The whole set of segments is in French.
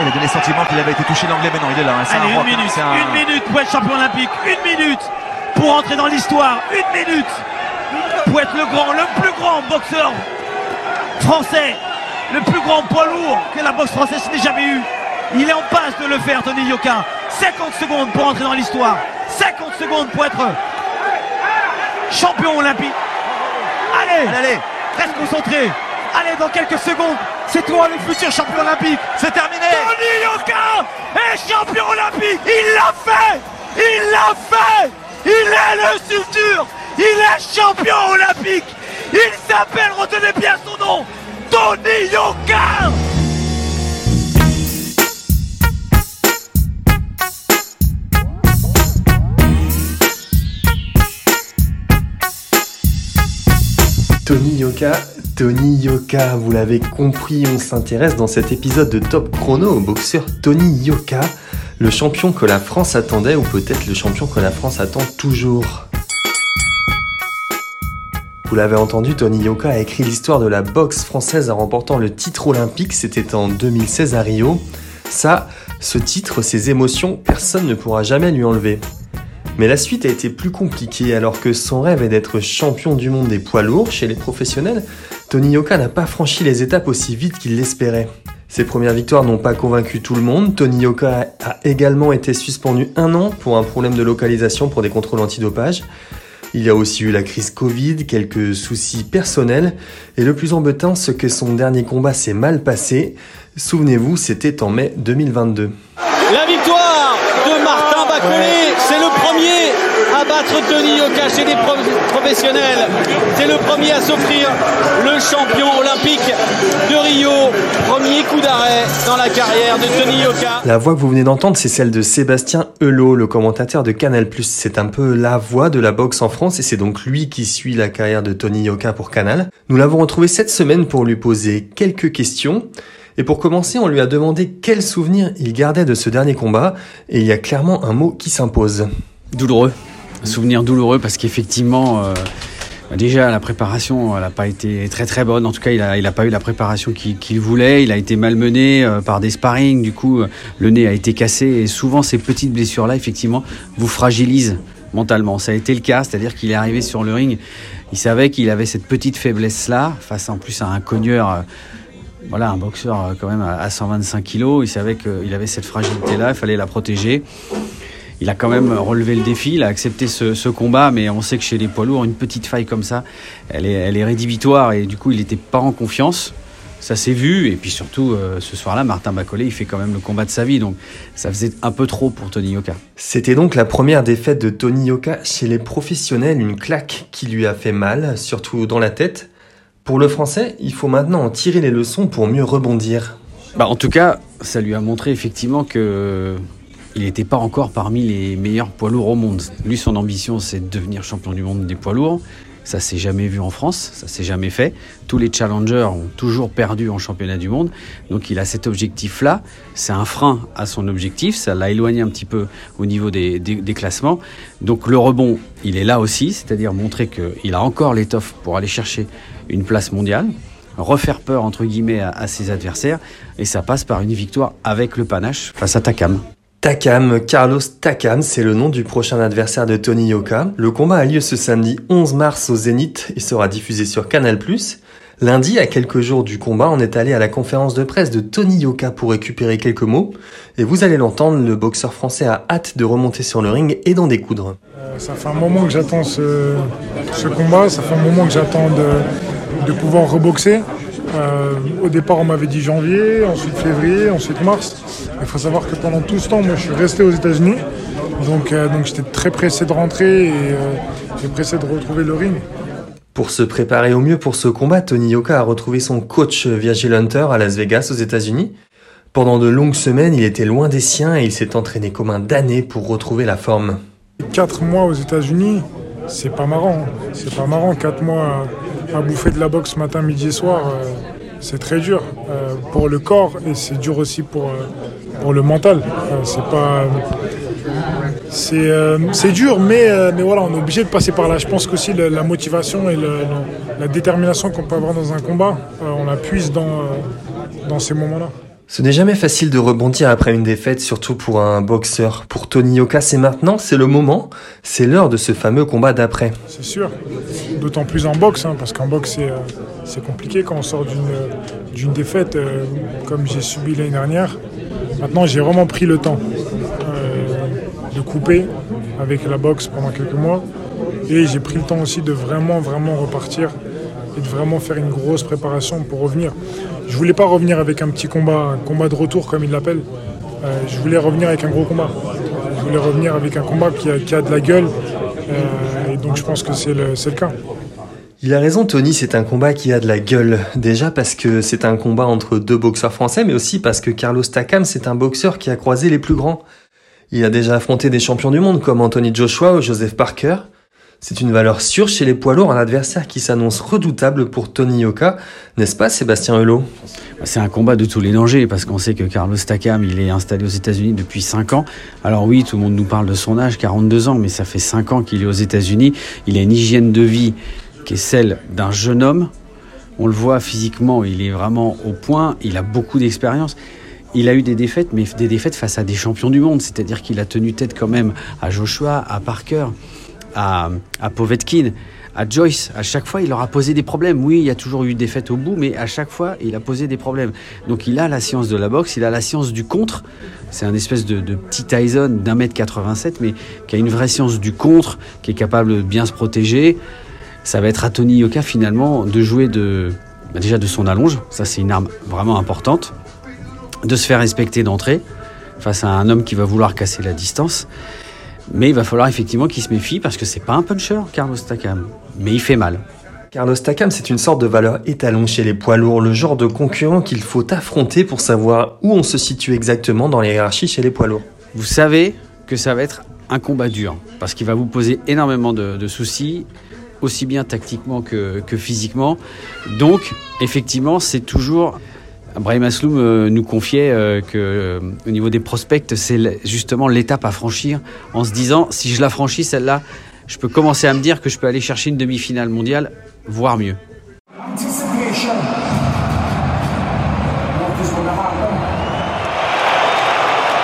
Il a donné le sentiment qu'il avait été touché l'anglais, mais non, il est là. hein, c'est Allez, un une rock, minute, un- une minute pour être champion olympique, une minute pour entrer dans l'histoire, une minute pour être le grand, le plus grand boxeur français, le plus grand poids lourd que la boxe française n'ait jamais eu. Il est en passe de le faire, Tony Yoka. 50 secondes pour entrer dans l'histoire. 50 secondes pour être champion olympique. Allez, Allez, allez, reste concentré. Allez, dans quelques secondes, c'est toi le futur champion olympique. c'est terminé. Tony Yoka est champion olympique. Il l'a fait. Il l'a fait. Il est le futur. Il est champion olympique. Il s'appelle, retenez bien son nom, Tony Yoka. Tony Yoka, Tony Yoka, vous l'avez compris, on s'intéresse dans cet épisode de Top Chrono au boxeur Tony Yoka, le champion que la France attendait ou peut-être le champion que la France attend toujours. Vous l'avez entendu, Tony Yoka a écrit l'histoire de la boxe française en remportant le titre olympique, c'était en 2016 à Rio. Ça, ce titre, ces émotions, personne ne pourra jamais lui enlever. Mais la suite a été plus compliquée alors que son rêve est d'être champion du monde des poids lourds chez les professionnels. Tony Yoka n'a pas franchi les étapes aussi vite qu'il l'espérait. Ses premières victoires n'ont pas convaincu tout le monde. Tony Yoka a également été suspendu un an pour un problème de localisation pour des contrôles antidopage. Il y a aussi eu la crise Covid, quelques soucis personnels, et le plus embêtant, c'est que son dernier combat s'est mal passé. Souvenez-vous, c'était en mai 2022. La victoire de Martin Bacolé, c'est le premier à battre Tony Yoka chez les pro- professionnels. C'est le premier à s'offrir le champion olympique de Rio. Premier coup d'arrêt dans la carrière de Tony Yoka. La voix que vous venez d'entendre, c'est celle de Sébastien Helot, le commentateur de Canal+. C'est un peu la voix de la boxe en France et c'est donc lui qui suit la carrière de Tony Yoka pour Canal. Nous l'avons retrouvé cette semaine pour lui poser quelques questions. Et pour commencer, on lui a demandé quel souvenir il gardait de ce dernier combat et il y a clairement un mot qui s'impose. douloureux. Souvenir douloureux parce qu'effectivement, euh, bah déjà la préparation, n'a pas été très très bonne. En tout cas, il n'a pas eu la préparation qu'il voulait. Il a été malmené euh, par des sparring. Du coup, euh, le nez a été cassé. Et souvent, ces petites blessures-là, effectivement, vous fragilisent mentalement. Ça a été le cas, c'est-à-dire qu'il est arrivé sur le ring. Il savait qu'il avait cette petite faiblesse-là, face en plus à un cogneur. voilà, un boxeur quand même à 125 kilos. Il savait qu'il avait cette fragilité-là, il fallait la protéger. Il a quand même relevé le défi, il a accepté ce, ce combat, mais on sait que chez les poids lourds, une petite faille comme ça, elle est, elle est rédhibitoire et du coup, il n'était pas en confiance. Ça s'est vu, et puis surtout, euh, ce soir-là, Martin Bacolé, il fait quand même le combat de sa vie, donc ça faisait un peu trop pour Tony Yoka. C'était donc la première défaite de Tony Yoka chez les professionnels, une claque qui lui a fait mal, surtout dans la tête. Pour le français, il faut maintenant en tirer les leçons pour mieux rebondir. Bah, en tout cas, ça lui a montré effectivement que il n'était pas encore parmi les meilleurs poids lourds au monde. Lui, son ambition, c'est de devenir champion du monde des poids lourds. Ça s'est jamais vu en France, ça s'est jamais fait. Tous les challengers ont toujours perdu en championnat du monde. Donc il a cet objectif-là. C'est un frein à son objectif. Ça l'a éloigné un petit peu au niveau des, classements. Donc le rebond, il est là aussi, c'est-à-dire montrer qu'il a encore l'étoffe pour aller chercher une place mondiale refaire peur entre guillemets à, à ses adversaires et ça passe par une victoire avec le panache face à Takam. Takam, Carlos Takam, c'est le nom du prochain adversaire de Tony Yoka. Le combat a lieu ce samedi 11 mars au Zénith et sera diffusé sur Canal+. Lundi, à quelques jours du combat, on est allé à la conférence de presse de Tony Yoka pour récupérer quelques mots. Et vous allez l'entendre, le boxeur français a hâte de remonter sur le ring et d'en découdre. Ça fait un moment que j'attends ce, combat, ça fait un moment que j'attends de, de pouvoir reboxer. Euh, au départ, on m'avait dit janvier, ensuite février, ensuite mars. Il faut savoir que pendant tout ce temps, moi, je suis resté aux États-Unis. Donc, euh, donc j'étais très pressé de rentrer et euh, pressé de retrouver le ring. Pour se préparer au mieux pour ce combat, Tony Yoka a retrouvé son coach Virgil Hunter à Las Vegas aux États-Unis. Pendant de longues semaines, il était loin des siens et il s'est entraîné comme un damné pour retrouver la forme. Quatre mois aux États-Unis, c'est pas marrant. C'est pas marrant. Quatre mois à, à bouffer de la boxe matin, midi et soir, euh, c'est très dur euh, pour le corps et c'est dur aussi pour, euh, pour le mental. Euh, c'est pas. C'est c'est dur, mais, mais voilà, on est obligé de passer par là. Je pense qu'aussi le- la motivation et le- la détermination qu'on peut avoir dans un combat, on la puise dans, dans ces moments-là. Ce n'est jamais facile de rebondir après une défaite, surtout pour un boxeur. Pour Tony Yoka, c'est maintenant, c'est le moment, c'est l'heure de ce fameux combat d'après. C'est sûr, d'autant plus en boxe, hein, parce qu'en boxe c'est, euh, c'est compliqué quand on sort d'une, défaite euh, comme j'ai subi l'année dernière. Maintenant j'ai vraiment pris le temps euh, de couper avec la boxe pendant quelques mois et j'ai pris le temps aussi de vraiment vraiment repartir et de vraiment faire une grosse préparation pour revenir. Je voulais pas revenir avec un petit combat, un combat de retour comme il l'appelle. Euh, je voulais revenir avec un gros combat. Je voulais revenir avec un combat qui a, de la gueule. Et donc je pense que c'est le, c'est le cas. Il a raison, Tony, c'est un combat qui a de la gueule. Déjà parce que c'est un combat entre deux boxeurs français, mais aussi parce que Carlos Takam, c'est un boxeur qui a croisé les plus grands. Il a déjà affronté des champions du monde comme Anthony Joshua ou Joseph Parker. C'est une valeur sûre chez les poids lourds, un adversaire qui s'annonce redoutable pour Tony Yoka, n'est-ce pas Sébastien Hulot? C'est un combat de tous les dangers parce qu'on sait que Carlos Takam, il est installé aux États-Unis depuis 5 ans. Alors oui, tout le monde nous parle de son âge, 42 ans, mais ça fait 5 ans qu'il est aux États-Unis. Il a une hygiène de vie qui est celle d'un jeune homme. On le voit physiquement, il est vraiment au point, il a beaucoup d'expérience. Il a eu des défaites, mais des défaites face à des champions du monde, c'est-à-dire qu'il a tenu tête quand même à Joshua, à Parker à, à Povetkin, à Joyce, à chaque fois, il leur a posé des problèmes. Oui, il y a toujours eu des défaites au bout, mais à chaque fois, il a posé des problèmes. Donc il a la science de la boxe, il a la science du contre. C'est un espèce de, de petit Tyson d'un mètre 87, mais qui a une vraie science du contre, qui est capable de bien se protéger. Ça va être à Tony Yoka finalement de jouer de, bah, déjà de son allonge, ça c'est une arme vraiment importante, de se faire respecter d'entrée face à un homme qui va vouloir casser la distance. Mais il va falloir effectivement qu'il se méfie parce que c'est pas un puncher, Carlos Takam. Mais il fait mal. Carlos Takam, c'est une sorte de valeur étalon chez les poids lourds, le genre de concurrent qu'il faut affronter pour savoir où on se situe exactement dans les hiérarchies chez les poids lourds. Vous savez que ça va être un combat dur parce qu'il va vous poser énormément de, de soucis aussi bien tactiquement que, que physiquement. Donc, effectivement, c'est toujours Brahim Asloum euh, nous confiait euh, que euh, au niveau des prospects, c'est justement l'étape à franchir en se disant si je la franchis celle-là, je peux commencer à me dire que je peux aller chercher une demi-finale mondiale, voire mieux.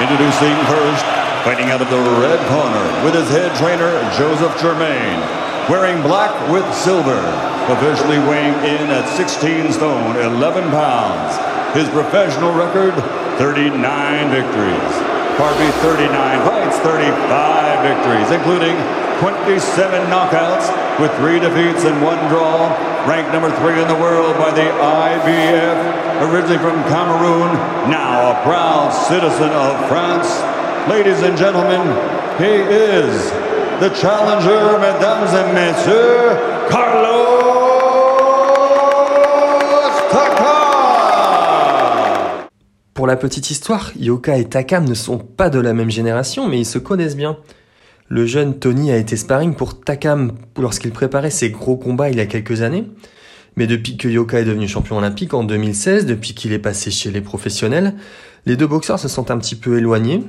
Introducing first, fighting out of the red corner with his head trainer Joseph Germain, wearing black with silver, officially weighing in at 16 stone, 11 pounds. His professional record, 39 victories. Me, 39 fights, 35 victories, including 27 knockouts with three defeats and one draw. Ranked number three in the world by the IBF, originally from Cameroon, now a proud citizen of France. Ladies and gentlemen, he is the challenger, mesdames et messieurs, Carlos Takam. Pour la petite histoire, Yoka et Takam ne sont pas de la même génération, mais ils se connaissent bien. Le jeune Tony a été sparring pour Takam lorsqu'il préparait ses gros combats il y a quelques années. Mais depuis que Yoka est devenu champion olympique en 2016, depuis qu'il est passé chez les professionnels, les deux boxeurs se sont un petit peu éloignés.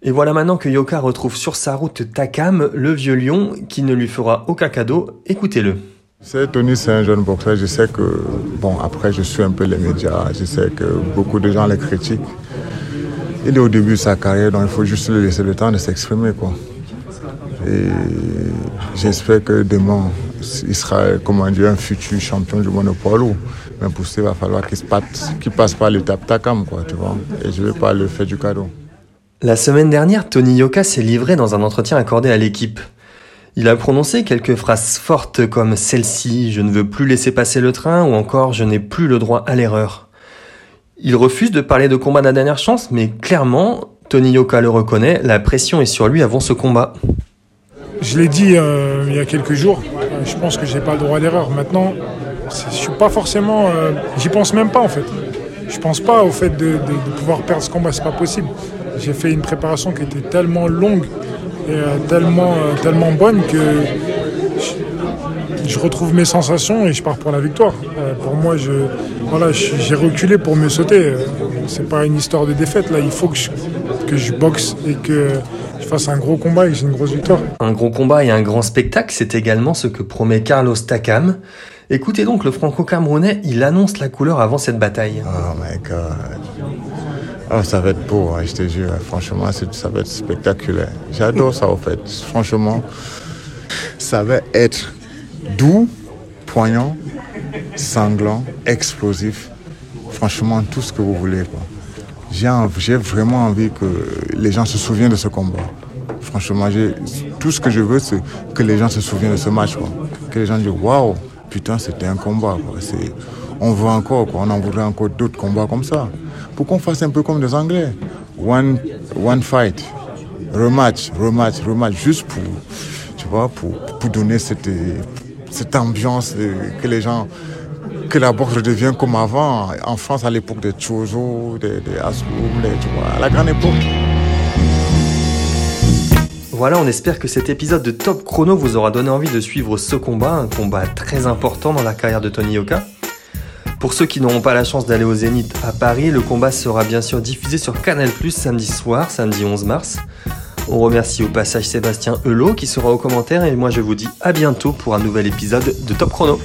Et voilà maintenant que Yoka retrouve sur sa route Takam, le vieux lion, qui ne lui fera aucun cadeau. Écoutez-le. C'est Tony, c'est un jeune boxeur. Je sais que, bon, après, je suis un peu les médias. Je sais que beaucoup de gens les critiquent. Il est au début de sa carrière, donc il faut juste lui laisser le temps de s'exprimer, quoi. Et j'espère que demain, il sera, comment dire, un futur champion du lourd. Mais pour ça, il va falloir qu'il passe, qu'il passe par l'étape Takam, quoi, tu vois. Et je ne vais pas le faire du cadeau. La semaine dernière, Tony Yoka s'est livré dans un entretien accordé à l'équipe. Il a prononcé quelques phrases fortes comme celle-ci, je ne veux plus laisser passer le train, ou encore je n'ai plus le droit à l'erreur. Il refuse de parler de combat de la dernière chance, mais clairement, Tony Yoka le reconnaît, la pression est sur lui avant ce combat. Je l'ai dit euh, il y a quelques jours, euh, je pense que j'ai pas le droit à l'erreur. Maintenant, je suis pas forcément. euh, J'y pense même pas en fait. Je pense pas au fait de, pouvoir perdre ce combat, c'est pas possible. J'ai fait une préparation qui était tellement longue et euh, tellement, euh, tellement bonne que je, retrouve mes sensations et je pars pour la victoire. Euh, pour moi, voilà, j'ai reculé pour me sauter. C'est pas une histoire de défaite là. Il faut que je, que je boxe et que je fasse un gros combat et que j'ai une grosse victoire. Un gros combat et un grand spectacle, c'est également ce que promet Carlos Takam. Écoutez donc le franco-camerounais, il annonce la couleur avant cette bataille. Oh my God. Oh, ça va être beau, hein, je te jure. Franchement, ça va être spectaculaire. J'adore ça, au fait. Franchement, ça va être doux, poignant, sanglant, explosif. Franchement, tout ce que vous voulez. J'ai vraiment envie que les gens se souviennent de ce combat. Franchement, tout ce que je veux, c'est que les gens se souviennent de ce match. Que les gens disent Waouh, putain, c'était un combat. On veut encore, on en voudrait encore d'autres combats comme ça pour qu'on fasse un peu comme les Anglais. One, one fight, rematch, rematch, rematch, juste pour, tu vois, pour, pour donner cette, cette ambiance que les gens, que la boxe redevient comme avant, en France à l'époque des Chozo, des, des tu vois, à la grande époque. Voilà, on espère que cet épisode de Top Chrono vous aura donné envie de suivre ce combat, un combat très important dans la carrière de Tony Yoka. Pour ceux qui n'auront pas la chance d'aller au Zénith à Paris, le combat sera bien sûr diffusé sur Canal samedi soir, samedi 11 mars. On remercie au passage Sébastien Helot qui sera au commentaire et moi je vous dis à bientôt pour un nouvel épisode de Top Chrono.